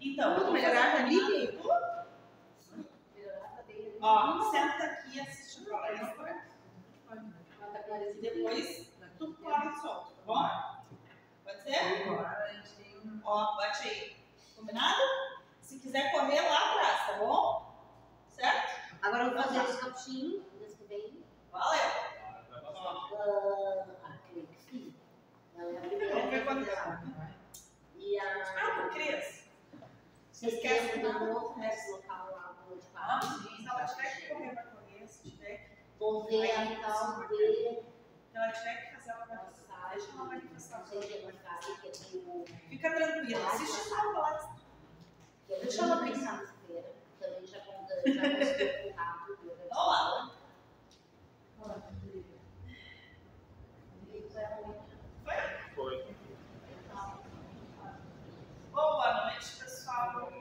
Então, vamos melhorar ali. Ó, senta aqui e assiste o programa. E depois tu corre e solta, tá bom? Pode ser? Ó, bate aí. Combinado? Se quiser correr lá atrás, tá bom? Certo? Agora eu vou fazer os capuchinhos, mês que vem. Valeu. Ah, ah, creio que sim. Ela é a primeira. Vamos ver quando tá. E a. Vocês querem um outro nesse local lá no de Ah, sim. Se ela tiver que correr, vai correr. Se tiver que, Vou ver a tal de se ela tiver que fazer, fazer. massagem. Não é que é do. Fica tranquila. Assiste só a palestra. que é Deixa ela pensar. Também já conta, já conseguiu rápido. Vamos lá. Foi. Boa noite, pessoal.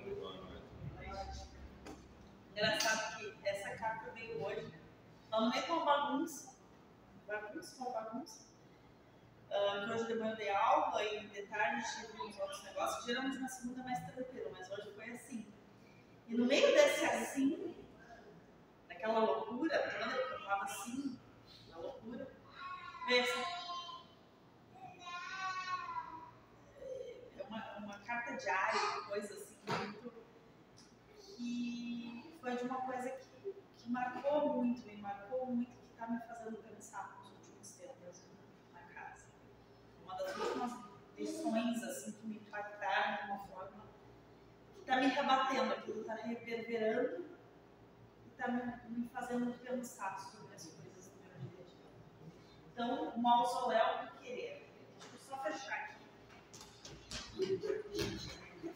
Engraçado que essa carta veio hoje. Tá no meio de uma bagunça. Bagunça, uma bagunça. Ah, que hoje de manhã eu dei aula e tive uns outros negócios. Geralmente na segunda mais tranquilo, mas hoje foi assim. E no meio desse assim, daquela loucura toda, eu tava assim, na loucura, veio é uma, uma carta diária, uma coisa assim, muito. que foi de uma coisa que, que marcou muito, me marcou muito, que está me fazendo pensar nos últimos tempos na casa. Uma das últimas lições assim, que me impactaram de uma forma que está me rebatendo, aquilo está reverberando e está me, me fazendo pensar sobre as coisas do meu dia a dia. Então, o mausoléu do querer. Deixa eu só fechar aqui.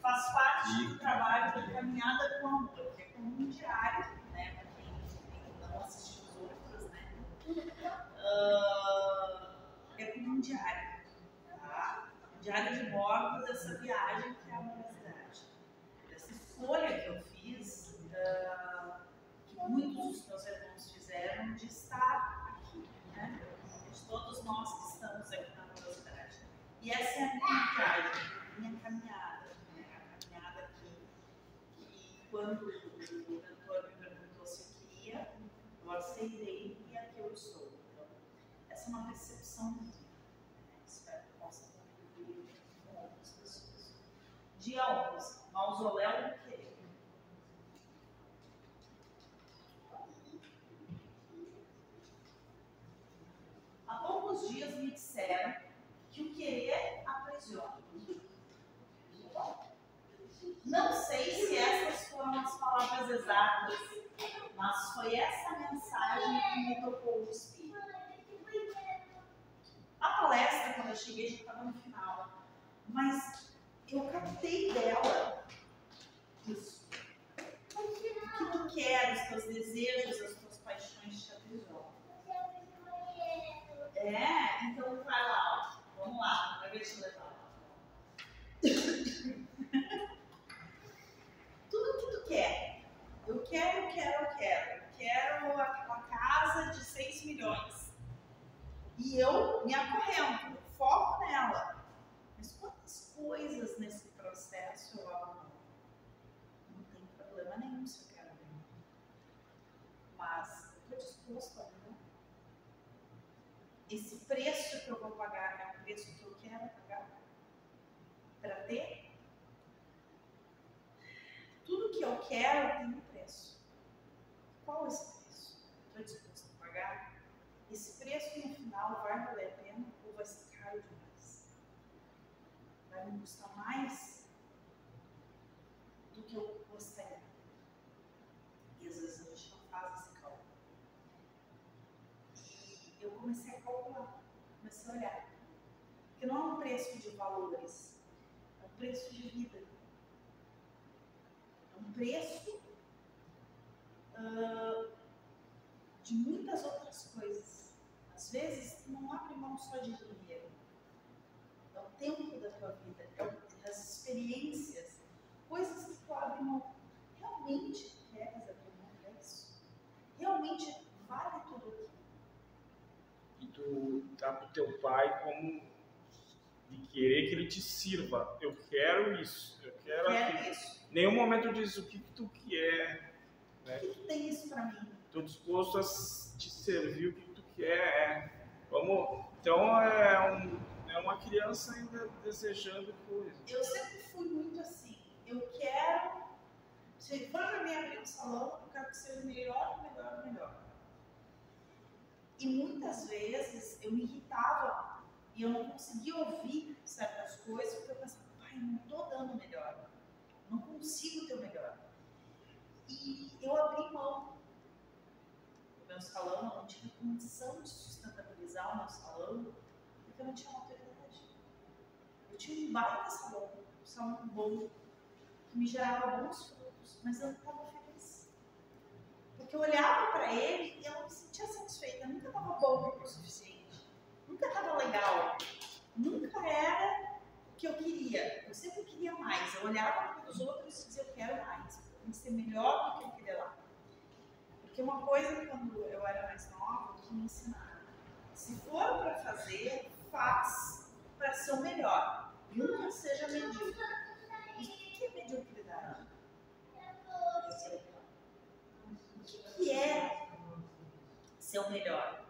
Faz parte do trabalho de caminhada com amor, que é como um diário, né? Para quem não assistiu os outros, né? Ah, é como um diário, diário de bordo dessa viagem que é a universidade. Dessa escolha que eu fiz, ah, que muitos dos meus irmãos fizeram, de estar aqui, né? De todos nós que estamos aqui na universidade. E essa é a minha viagem, a minha caminhada, né? a caminhada que, que quando o mentor me perguntou se eu queria, eu aceitei e aqui eu estou. Então, essa é uma percepção minha. né? Espero que possa contribuir com outras pessoas. Dia 11, mausoléu do querer. Há poucos dias me disseram que o querer aprisiona. Não sei se essas foram as palavras exatas, mas foi essa mensagem que me tocou o espírito. A palestra, quando eu cheguei, já estava no final, mas eu captei dela isso. O que tu quer, os teus desejos, as tuas paixões te aprisionam. É, então vai lá, ó. Vamos lá, vai ver te levar. Tudo que tu quer. Eu quero, eu quero, eu quero. Eu quero aquela casa de 6 milhões. E eu me acorrento, foco nela. Mas quantas coisas nesse processo eu abro mão? Não tem problema nenhum se eu quero abrir mão. Mas eu estou disposto a abrir mão. Esse preço que eu vou pagar é o preço que eu quero pagar para ter? Tudo que eu quero tem um preço. Qual é esse preço? Estou disposto a pagar? Esse preço no final vai valer a pena ou vai ser caro demais? Vai me custar mais do que eu gostaria? E às vezes a gente não faz esse cálculo. E eu comecei a calcular, comecei a olhar. Porque não é um preço de valores, é um preço de vida. É um preço ah, de muitas outras coisas. Às vezes, não abre mão só de dinheiro. É o tempo da tua vida, é o- as experiências, coisas que tu abre mão. Realmente queres abrir mão disso? Realmente vale tudo aquilo? E tu dá pro teu pai como querer que ele te sirva. Eu quero isso, eu quero quero aquilo. isso. Nenhum momento diz o que, que tu quer. O que, que tem isso pra mim? Tô disposto a te servir o que tu quer. É. Vamos. Então é, um, é uma criança ainda desejando coisas. Eu sempre fui muito assim. Eu quero. Se for pra mim abrir um salão, eu quero que seja melhor, melhor, melhor. E muitas vezes eu me irritava e eu não conseguia ouvir certas coisas porque eu pensava, pai, não tô dando melhor. Não consigo ter o melhor. E eu abri mão do meu salão, eu não tive condição de sustentabilizar o meu salão porque eu não tinha maturidade. Eu tinha um baita salão, um salão bom, que me gerava bons frutos, mas eu não estava feliz. Porque eu olhava para ele e eu não me sentia satisfeita, nunca estava bom o suficiente, nunca estava legal, nunca era o que eu queria. Eu sempre queria mais. Eu olhava para os outros e dizia: Eu quero mais, tem que ser melhor do que aquele lá. Porque uma coisa, quando eu era mais nova, que me ensinaram: se for para fazer, faz para ser o melhor. Nunca seja medíocre. E o que é mediocridade? O que é ser o melhor?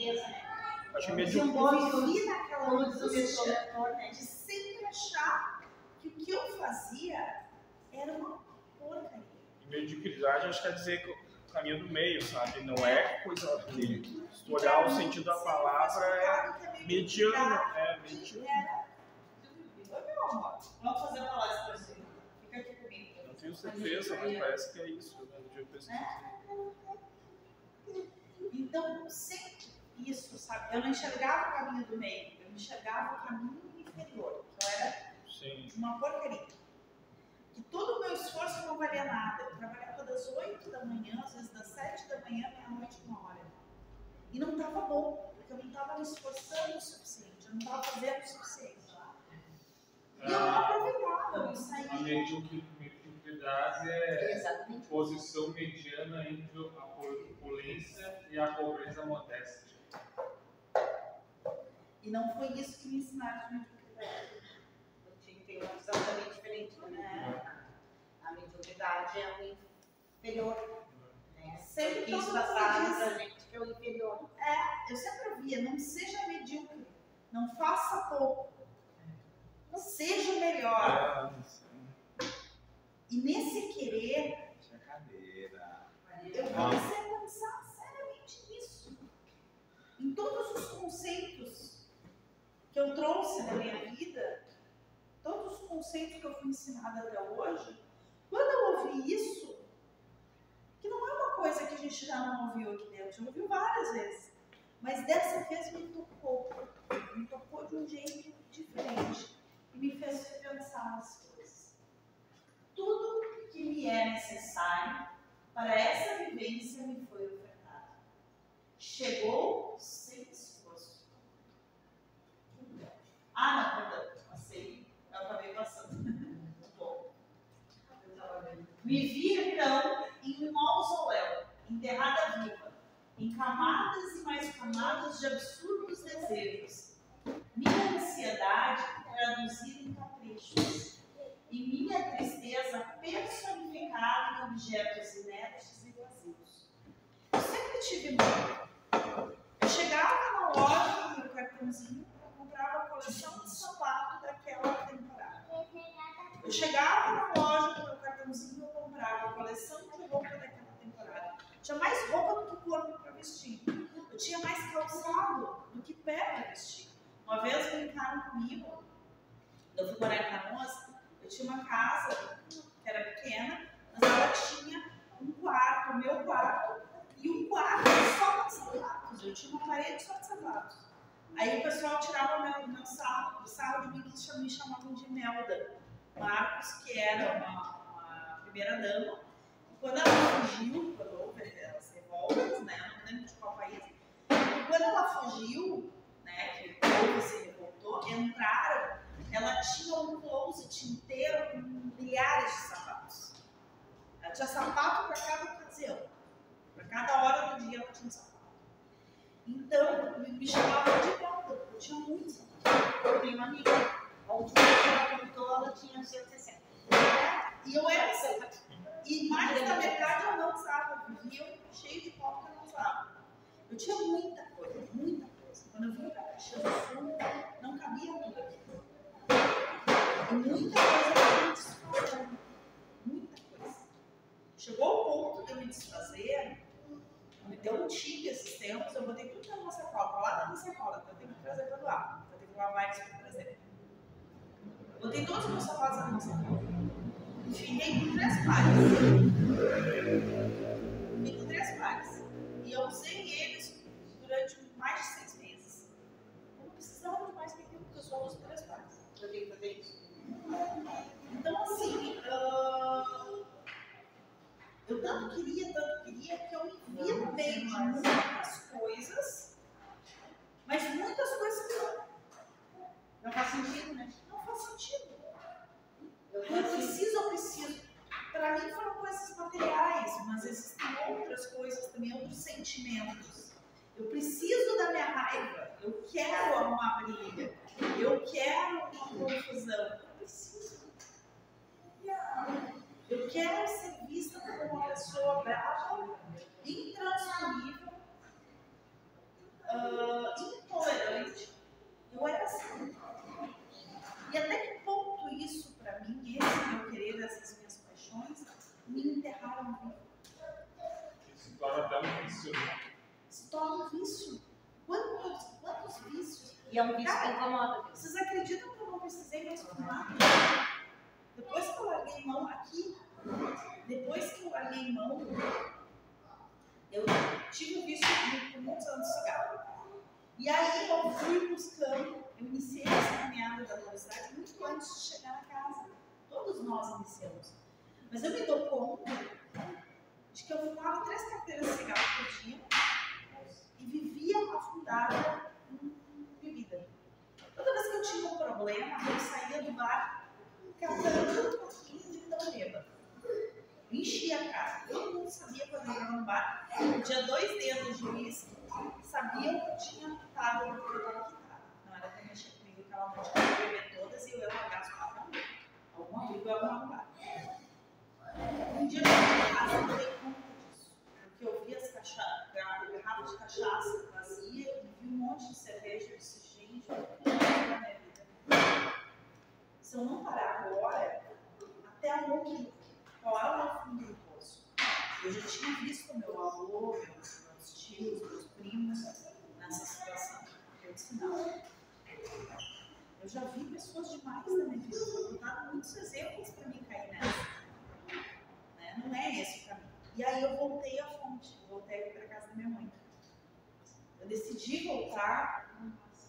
Beleza, né? Acho que Eu mediu... vivi naquela angústia né? de sempre achar que o que eu fazia era uma porcaria. mediocridade, acho que quer dizer que o caminho do meio, sabe? Não é coisa ruim. Se tu olhar o sentido da palavra, é mediano. É mediano. Oi, meu amor. Vamos fazer uma palestra assim. Fica aqui comigo. Não tenho certeza, mas parece que é isso. Né? Eu penso Então, sempre isso, sabe? Eu não enxergava o caminho do meio, eu enxergava o caminho inferior, que eu era Sim. uma porcaria. Que todo o meu esforço não valia nada. Eu trabalhava das 8 da manhã, às vezes das 7 da manhã, meia-noite, uma hora. E não estava bom, porque eu não estava me esforçando o suficiente, eu não estava fazendo o suficiente. E eu não aproveitava, eu A saía. mediocri- mediocridade é Exatamente. posição mediana entre a opulência e a pobreza modesta. E não foi isso que me ensinaram de mediocridade. Eu tinha que ter uma visão também diferente, né? A mediocridade é o inferior. Né? Sempre Porque isso mundo pra gente que é o inferior. Eu sempre ouvia, não seja medíocre, não faça pouco, seja o melhor. É, E nesse querer, eu comecei a pensar seriamente nisso. Em todos os conceitos eu trouxe na minha vida, todos os conceitos que eu fui ensinada até hoje, quando eu ouvi isso, que não é uma coisa que a gente já não ouviu aqui dentro, já ouviu várias vezes, mas dessa vez me tocou, me tocou de um jeito diferente e me fez pensar nas coisas. Tudo que me é necessário para essa vivência me foi ofertado. Chegou sem esforço. Ah, não, perdão, passei, eu acabei passando. Muito bom. Me vi então em um mausoléu, enterrada viva, em camadas e mais camadas de absurdos desejos. Minha ansiedade traduzida em caprichos e minha tristeza personificada em objetos inertes e vazios. Eu sempre tive muito. Eu chegava na loja com meu cartãozinho, eu comprava a coleção de sapato daquela temporada. Eu chegava na loja com meu cartãozinho, eu comprava a coleção de roupa daquela temporada. Tinha mais roupa do que corpo para vestir. Eu tinha mais calçado do que pé para vestir. Uma vez brincaram comigo, eu fui morar em Canoas, eu tinha uma casa que era pequena, mas ela tinha um quarto, o meu quarto, e um quarto só de sapatos. Eu tinha uma parede só de sapatos. Aí o pessoal tirava meu, meu sarro, sarro de mim que cham- me chamavam de Melda. Marcos, que era uma, uma primeira dama, e quando ela fugiu, quando houve as revoltas, né, não lembro de qual país, e quando ela fugiu, né, que o povo se revoltou, entraram, ela tinha um closet inteiro com milhares de sapatos. Ela tinha sapato para cada ocasião. Para cada hora do dia ela tinha um sapato. Então, me, chamavam de Melda, eu tinha muitos sapatos. Eu tenho uma amiga, última vez que ela contou, ela tinha 160. E eu era assim. E mais da metade eu não usava. Vivia cheio de copo que eu não usava. Eu tinha muita coisa, muita coisa. Quando eu vim pra Caxias do Sul, não cabia tudo aqui. E muita coisa eu me desfazendo. Muita coisa. Chegou ao ponto de eu me desfazer, me deu um tique esses tempos, eu botei tudo na minha sacola, lá na minha sacola, eu tenho que trazer pra doar. Eu tenho que lavar isso pra trazer. Botei todos os meus sapatos na minha sacola. Fiquei com três pares. Fiquei com três pares. E eu usei eles durante mais de seis meses. Eu não precisava de mais que porque eu só uso três pares. Eu tenho que fazer isso. Então, assim, ah, eu tanto queria, tanto queria, que eu me via no meio de muitas coisas, mas muitas coisas que não, Não faz sentido, né? não faz sentido. Eu Eu preciso. preciso, eu preciso. Para mim foram coisas materiais, mas existem outras coisas também, outros sentimentos. Eu preciso da minha raiva. Eu quero uma briga. Eu quero uma confusão. Eu preciso. Eu quero ser vista como uma pessoa brava, intransponível, ah, intolerante. Eu era assim. E até que ponto isso, para mim, esse meu querer, essas minhas paixões, me enterraram vivo? Se torna até um vício, né? Se torna um vício. Quantos, quantos vícios? E é um vício que incomoda. Vocês acreditam que eu não precisei mais fumar? Depois que eu larguei mão aqui, depois que eu larguei mão, eu tive o vício de- por muitos anos de cigarro. E aí eu fui buscando, eu iniciei essa caminhada da velocidade muito antes de chegar na casa. Todos nós iniciamos. Mas eu me dou conta de que eu fumava três carteiras de cigarro por dia e vivia afundada. Que eu tinha um problema, eu saía do bar catando pouquinho de tão bêbado. Enchia a cara. Todo mundo sabia quando eu ia no bar. Eu tinha dois dedos de uísque, sabiam que eu tinha estado no que eu estava quitada. Não era pra mexer comigo aquela que eu ia beber todas e eu ia largar as. Alguma briga eu ia arrumar no bar. Um dia eu cheguei em casa eu não parar agora, até onde, qual é o meu fundo do poço? Eu já tinha visto meu avô, meus, meus tios, meus primos nessa situação. Eu disse, não. Eu já vi pessoas demais na minha vida. Dar muitos exemplos para mim cair nessa. Né? Não é esse o caminho. E aí eu voltei à fonte, voltei para casa da minha mãe. Eu decidi voltar,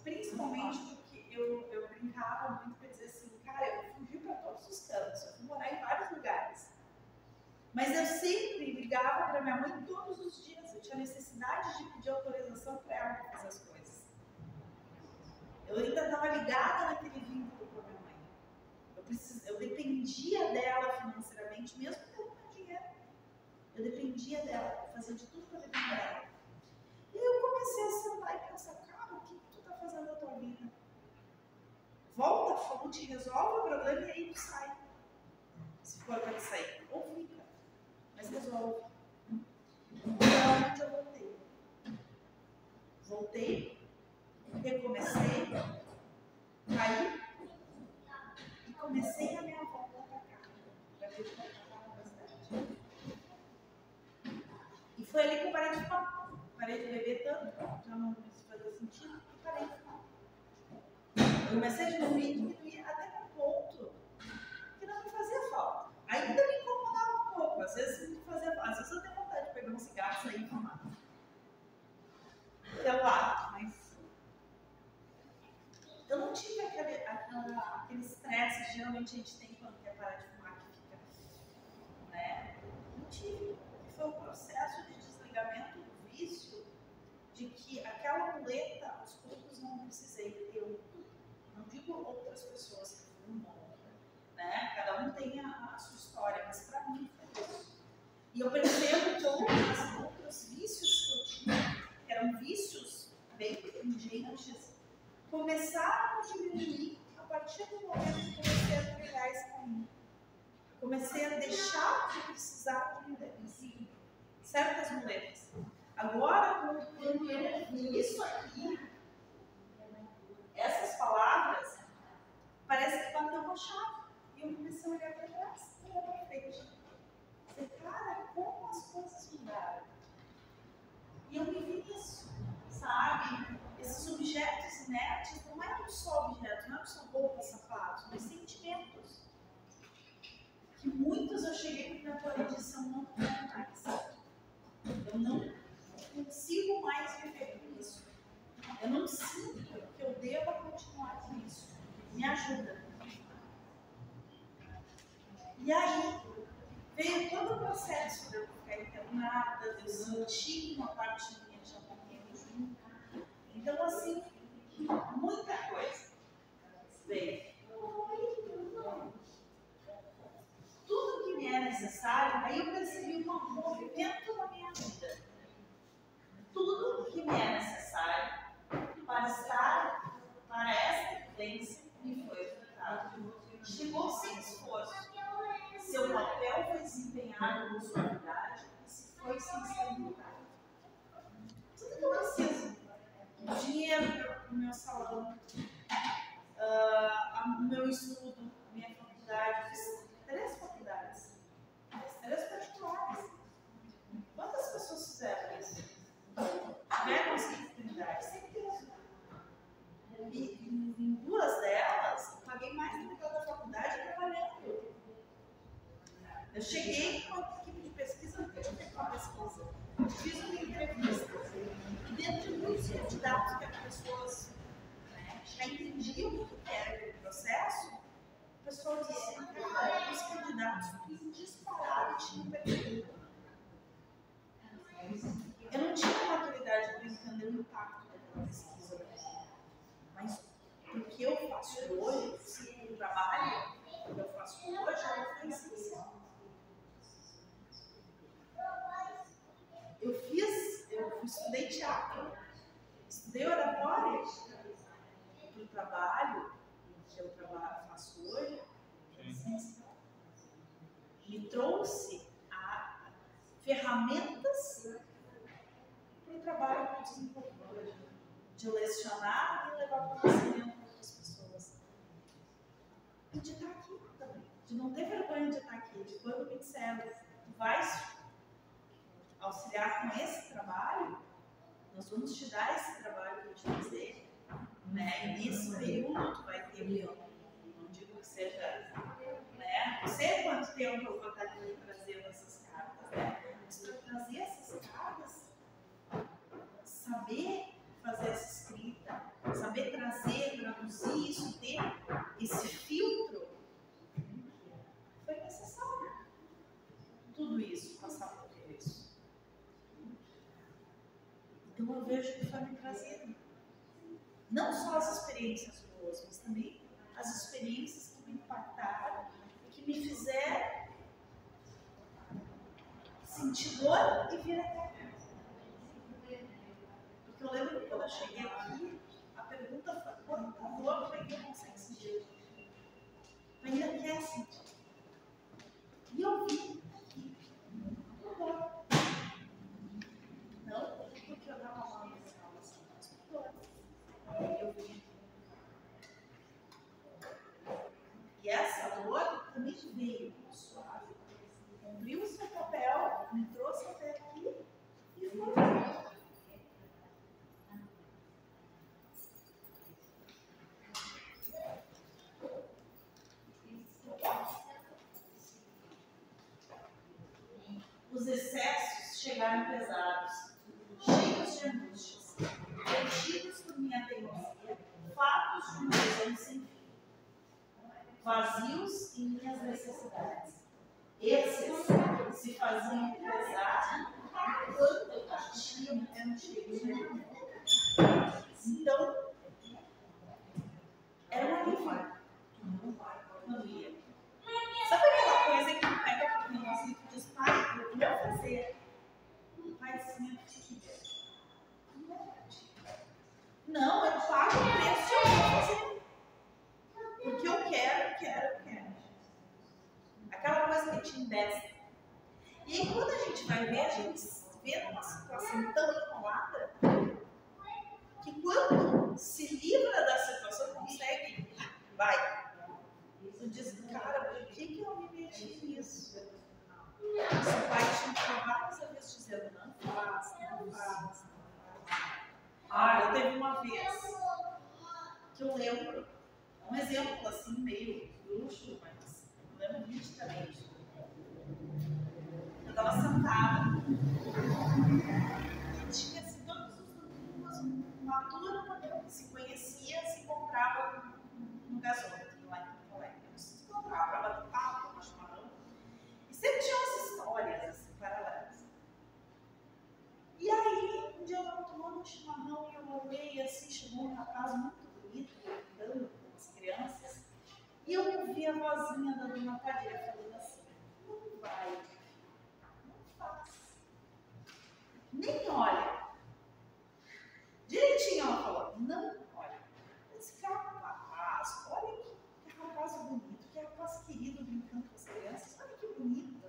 principalmente porque eu, eu brincava muito para cara, eu fugi para todos os cantos, eu fui morar em vários lugares. Mas eu sempre ligava para minha mãe todos os dias. Eu tinha necessidade de pedir autorização para ela para fazer as coisas. Eu ainda estava ligada naquele vínculo com a minha mãe. Eu, precis... eu dependia dela financeiramente, mesmo tendo meu dinheiro. Eu dependia dela, eu fazia de tudo para depender dela. E eu comecei a sentar e pensar, cara, o que, que tu está fazendo na tua vida? Resolve o problema e aí tu sai. Se for para sair. Ou fica. Mas resolve. E realmente eu voltei. Voltei, recomecei, caí e comecei a minha volta para cá. Para para cá na cidade. E foi ali que eu parei de fumar. Parei de beber tanto, já não fazia sentido, e parei de fumar. Eu comecei a diminuir, às vezes fazia às vezes eu tenho vontade de pegar um cigarro e sair e fumar. Pelo ar, mas eu não tive aquele, aquele estresse que geralmente a gente tem quando quer parar de fumar, que fica, né? Não tive. Foi um processo de desligamento do vício, de que aquela muleta, aos poucos, não precisei. Eu não digo outras pessoas que fumam, né? Cada um tem a, a sua história, mas para mim foi isso. E eu percebo que outros, outros vícios que eu tinha, que eram vícios bem inteligentes, começaram a diminuir a partir do momento que comecei a trilhar esse caminho, comecei a deixar de precisar de muletas. Certas muletas. Agora, quando eu vi isso aqui, essas palavras, parece que bateu uma chave. E eu comecei a olhar para trás e olhar para frente. Falei, cara, como as coisas mudaram. E eu me vi nisso, sabe? Esses objetos inertes não eram só objetos, não eram só roupas, sapatos, mas sentimentos. Que muitos eu cheguei na tua edição não quero mais. Eu não consigo mais viver com isso. Eu não sinto que eu deva continuar com isso. Me ajuda. E aí, veio todo o processo de eu ficar internada, sentir uma parte minha já morrendo junto. Então, assim, muita coisa. Tudo que me é necessário, aí eu percebi um movimento na minha vida. Tudo que me é necessário para estar, para esta vivência, me foi ofertado. Chegou sem esforço. Seu papel foi desempenhado com se foi sem sensibilidade. Tudo que eu preciso. Dinheiro para o meu salão, uh, o meu estudo, minha faculdade. Fiz três faculdades. Fiz três particulares. Quantas pessoas fizeram isso? Tiveram essa oportunidade? Certeza. E em duas delas, eu paguei mais do que toda a faculdade trabalhando. Eu cheguei com a equipe de pesquisa, nunca tinha feito uma pesquisa. Fiz uma entrevista. E dentro de muitos candidatos que as pessoas né, já entendiam o que era aquele processo, o pessoal disse, cara, os candidatos que dispararam tinham perfil. Eu não tinha maturidade para entender o impacto daquela pesquisa. Mas o que eu hoje, o trabalho eu faço hoje, foi essencial. Eu fiz, eu estudei teatro, estudei oratória para o trabalho que eu trabalho, faço hoje, é. Me trouxe a ferramentas para o trabalho que eu desenvolvi hoje, de lecionar e levar para outras pessoas. E de estar aqui também, de não ter vergonha de estar aqui, de quando me disseram, tu vais auxiliar com esse trabalho, nós vamos te dar esse trabalho para te fazer, né? E nesse período tu vai ter, não digo que seja, né? Não sei quanto tempo eu vou estar aqui trazendo essas cartas, né? Mas para trazer essas cartas, saber fazer essa escrita, saber trazer, traduzir isso, ter esse filtro, foi necessário. Tudo isso, passar por tudo isso. Então eu vejo que foi me trazendo. Não só as experiências boas, mas também as experiências que me impactaram, que me fizeram sentir dor e vir até aqui. Porque eu lembro que quando eu cheguei aqui, a pergunta foi: quanta dor tu ainda consegue sentir? Tu ainda quer sentir? E eu vi aqui, uma dor. Não porque eu dava mal nas aulas, mas por dor. Eu vi. E essa dor também veio suave. Cumpriu o seu papel, me trouxe até aqui e foi. Os excessos chegaram pesados, cheios de angústias, preenchidos por minha teimosia, fatos de uma visão sem fim, vazios em minhas necessidades. Esses faziam pesar quando eu partia no cheio de angústia. Então, era um alívio quando ia. Sabe aquela coisa que pega pro nosso e diz, pai, eu vou fazer. O pai sim, filha. Não, eu pago o preço e eu vou fazer. Porque eu gente embesta. E aí, quando a gente vai ver, a gente vê numa situação tão enrolada que quando se livra da situação, consegue, vai. Tu diz, cara, por que, que eu me meti nisso? Seu pai te várias vezes dizendo, não faz, não faz, não. Ah, eu teve uma vez que eu lembro, um exemplo assim, meio luxo, mas eu lembro nitidamente. Eu estava sentada e tinha assim, todos os domingos uma turma se conhecia, se encontrava no, gasômetro lá em Alegre. Se encontrava para bater papo, tomar chimarrão. E sempre tinha umas histórias assim, paralelas. E aí, um dia eu estava tomando um chimarrão e eu olhei assim, chegou um rapaz muito bonito, brincando com as crianças. E eu ouvi a vozinha da dona Padilha falando assim: não vai, não faz. Nem olha. Direitinho ela falou: não olha. Esse cara é um rapaz, olha que, que rapaz bonito, que rapaz querido brincando com as crianças, olha que bonito.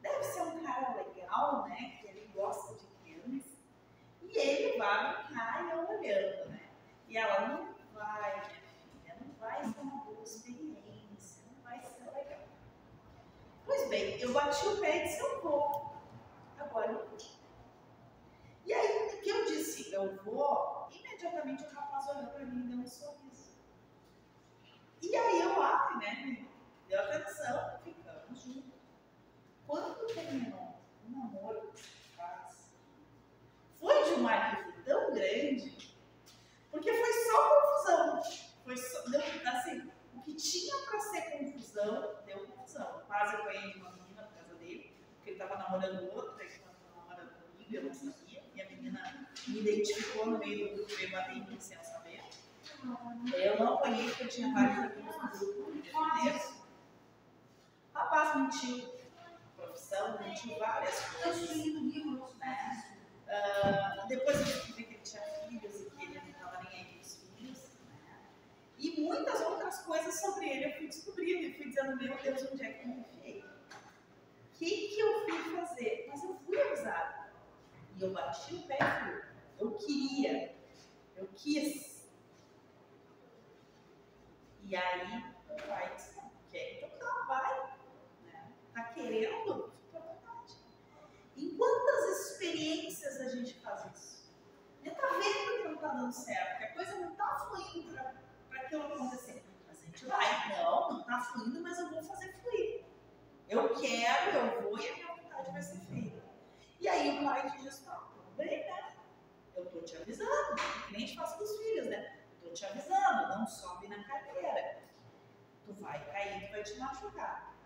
Deve ser um cara legal, né? Que ele gosta de crianças. E ele vai brincar e eu olhando, né? E ela não vai, minha filha, não vai ser uma boa experiência, não vai ser legal. Pois bem, eu bati o pé e disse, eu vou. Agora eu vou. E aí, que eu disse, eu vou, imediatamente o rapaz olhou para mim e deu um sorriso. E aí eu abri, né? Deu atenção, ficamos juntos. Quando terminou o namoro com esse rapaz, foi de uma alívio tão grande, porque foi só confusão. Foi só, deu, assim, o que tinha para ser confusão, deu confusão. Quase eu ganhei de uma menina por causa dele, porque ele estava namorando outra, ele estava namorando comigo, eu não sabia, e a menina me identificou no meio do grupo, bater em mim sem eu saber. Eu não apanhei porque eu tinha vários amigos no grupo, me defender. O rapaz mentiu, profissão, mentiu várias coisas. Né? Ah, depois eu descobri que ele tinha filhos e que ele não estava nem aí com os filhos. Né? E muitas outras coisas sobre ele eu fui descobrindo e fui dizendo, meu Deus, onde é que eu me enfiei? Que, que eu fui fazer? Mas eu fui avisada. E eu bati o pé e. Eu queria. Eu quis. E aí o pai disse, quer então vai. Né? Tá querendo? Fica à vontade. Em quantas experiências a gente faz isso? Ele tá vendo que não tá dando certo, que a coisa não tá fluindo para aquilo acontecer. Mas a gente vai, não, não tá fluindo, mas eu vou fazer fluir. Eu quero, eu vou e a minha vontade vai ser feita. E aí o pai diz, tá, tudo bem, né? Eu tô te avisando, que nem a gente faz com os filhos, né? Tô te avisando, não sobe na cadeira. Tu vai cair, tu vai te machucar.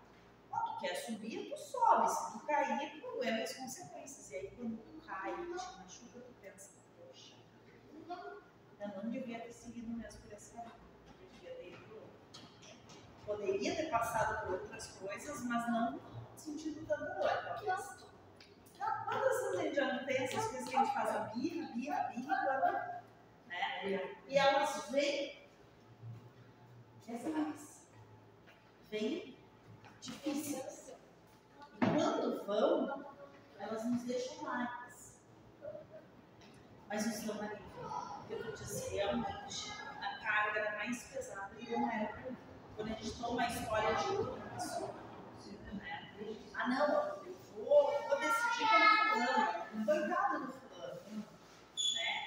Quando tu quer subir, tu sobe. Se tu cair, tu aguenta as consequências. E aí quando tu cai e te machuca, tu pensa, poxa, eu não devia ter seguido mesmo por esse caminho. Eu devia ter ido por outro. Poderia ter passado por outras coisas, mas não sentido tanta dor. Talvez. Quantas vezes a gente já não tem essas coisas que a gente faz a birra, birra, birra, quando, né? E elas vêm pesadas, vêm difíceis. E quando vão, elas nos deixam marcas. Mas nos dão. Porque eu disse, realmente, a carga era mais pesada e não era. Quando a gente toma a história de? Ah, não, eu vou, vou decidir pelo fulano, coitado do fulano. Né?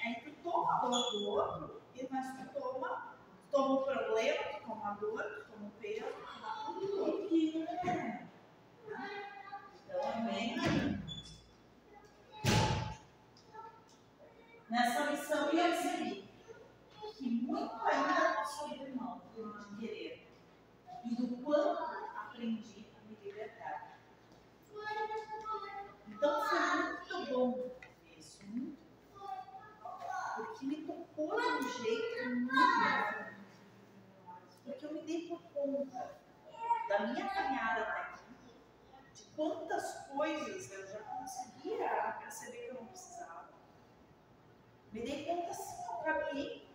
Aí tu toma a dor do outro, e mas tu toma, toma o problema, tu toma a dor, tu toma o peso, tu toma tudo do outro. Então é bem Nessa missão eu percebi que muito ainda não sobre mão de querer e do quanto aprendi Porque eu me dei por conta da minha caminhada até aqui, de quantas coisas eu já conseguia perceber que eu não precisava. Me dei conta assim, eu caminhei.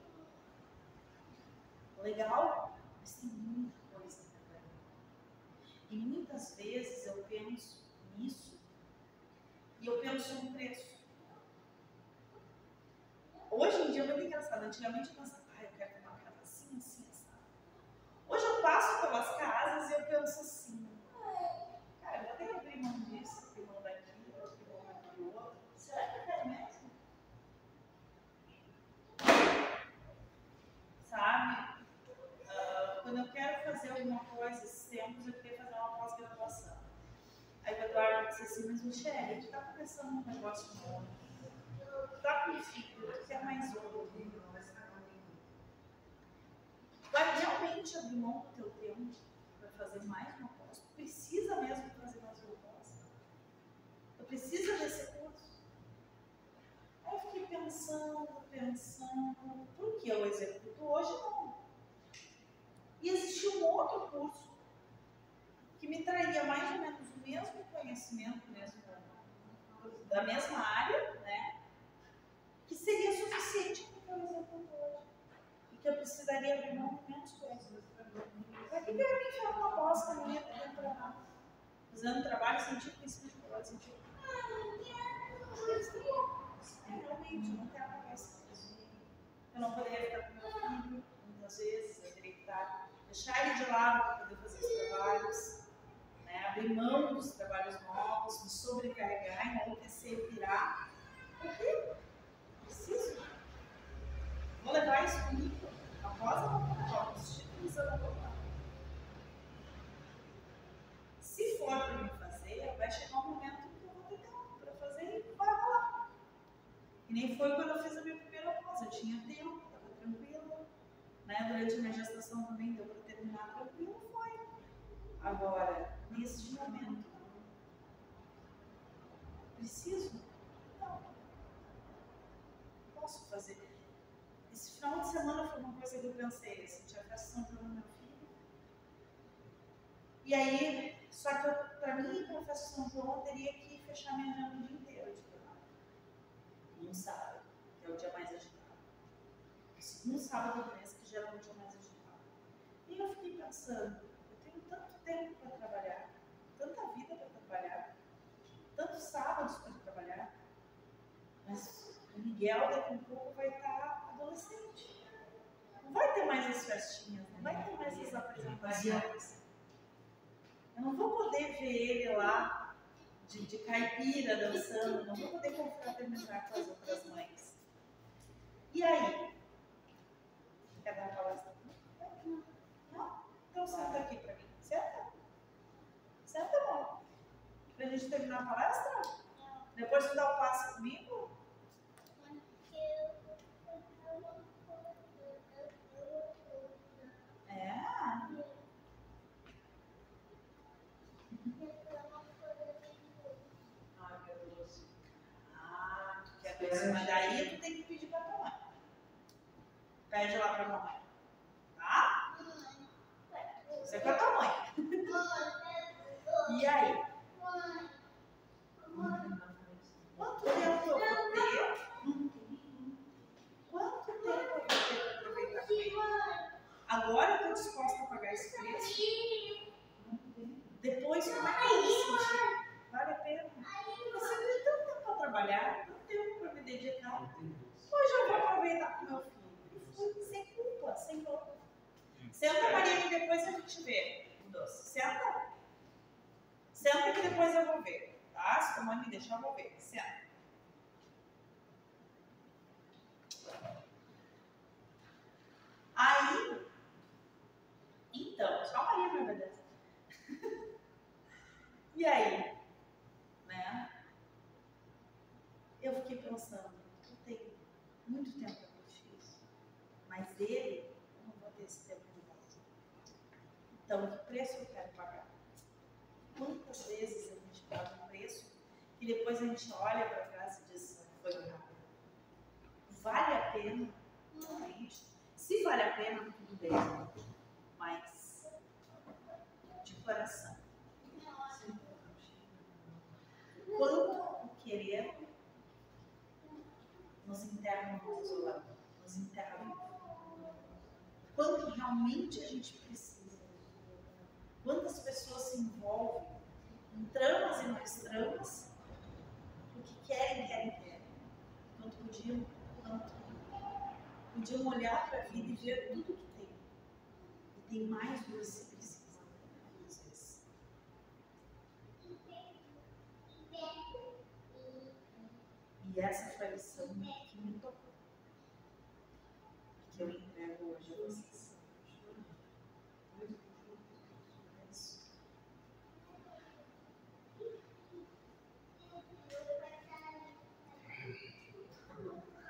Legal, mas tem muita coisa pra E muita Quantas vezes eu penso nisso e eu penso no preço? Hoje em dia é muito engraçado. Antigamente eu pensava, ah, eu quero ter uma casa assim, assim, assim. Hoje eu passo pelas casas e eu penso assim, cara, eu ter que abrir mão disso, abrir mão daquilo, abrir mão daquilo outro. Será que eu quero mesmo? Sabe? Ah, quando eu quero fazer alguma coisa, esses tempos eu queria fazer uma pós-graduação. Aí o Eduardo disse assim, mas Michelle, tu tá começando um negócio novo. Tu tá com filho, tu quer mais outro. Vai realmente abrir mão do teu fazer mais uma pós? Precisa mesmo fazer mais uma pós? Tu precisa desse curso? Aí eu fiquei pensando, pensando, por que eu executo hoje não? E existia um outro curso que me traria mais ou menos o mesmo conhecimento, mesmo da mesma área, né? Que seria suficiente para o que eu executo hoje. E que eu precisaria abrir mão de menos coisas. Para que ia me numa bosta no meio do trabalho? Fazendo trabalho científico em cima de trabalho científico. Realmente, eu não quero pagar esse preço. Eu não poderia ficar com meu filho, muitas vezes, eu teria que estar, deixar ele de lado para poder fazer os trabalhos, né? abrir mão dos trabalhos novos, me sobrecarregar, enlouquecer, virar. Por quê? Preciso. Vou levar isso comigo. Após a voltar, os vou levar. Se for para me fazer, vai chegar um momento que eu vou ter tempo para fazer e vai rolar. E nem foi quando eu fiz a minha primeira pós, eu tinha tempo, estava tranquila. Né? Durante a minha gestação também deu para terminar tranquilo, foi. Agora, nesse momento, preciso? Não. Posso fazer. Esse final de semana foi uma coisa que eu pensei, assim, tinha festa São João do meu filho. E aí, só que para mim para a São João, eu teria que fechar minha agenda o dia inteiro de trabalho. Um sábado, que é o dia mais agitado. Segundo sábado do mês, que já é o dia mais agitado. E eu fiquei pensando, eu tenho tanto tempo para trabalhar, tanta vida para trabalhar, tantos sábados para trabalhar, mas o Miguel daqui a um pouco vai estar adolescente. Não vai ter mais as festinhas, não vai ter mais as apresentações. Não ver ele lá de, de caipira dançando, não vou poder confraternizar com as outras mães. E aí? Quer dar uma palestra? Não? Então senta aqui para mim. Senta. Senta, amor. Pra gente terminar a palestra? Depois tu dá o passo comigo? É. Ai, meu Deus. Ver? Mas daí tu tem que pedir pra tua mãe. Pede lá pra mamãe. Tá? Isso é com a tua mãe. E aí? Quanto tempo eu vou ter? Quanto tempo eu vou ter para aproveitar com ele? Agora eu estou disposta a pagar esse preço? Depois, como é que eu vou me sentir? Vale a pena? Você tem tanto tempo para trabalhar, tanto tempo para me dedicar. Hoje eu vou aproveitar com meu filho. E fui sem culpa, sem culpa. Senta, Maria, que vê o doce. Senta. Senta que depois eu vou ver. Tá? Se tua mãe me deixar, eu vou ver. Senta. Aí, então, só a Maria vai obedecer. e aí, né? Eu fiquei pensando, eu tenho muito tempo para curtir isso, mas ele, eu não vou ter esse tempo de volta. Então, que preço eu quero pagar? Quantas vezes a gente paga um preço e depois a gente olha para trás e diz, foi rápido. Vale a pena? Realmente. Se vale a pena, tudo bem. Mas, de coração. Quanto o querer nos enterra no nos enterra no Quanto realmente a gente precisa. Quantas pessoas se envolvem tramas, porque querem, querem, querem. Quanto podiam, quanto podiam olhar para a vida e ver tudo que tem. E tem mais do que se precisa, às vezes. E essa foi a lição.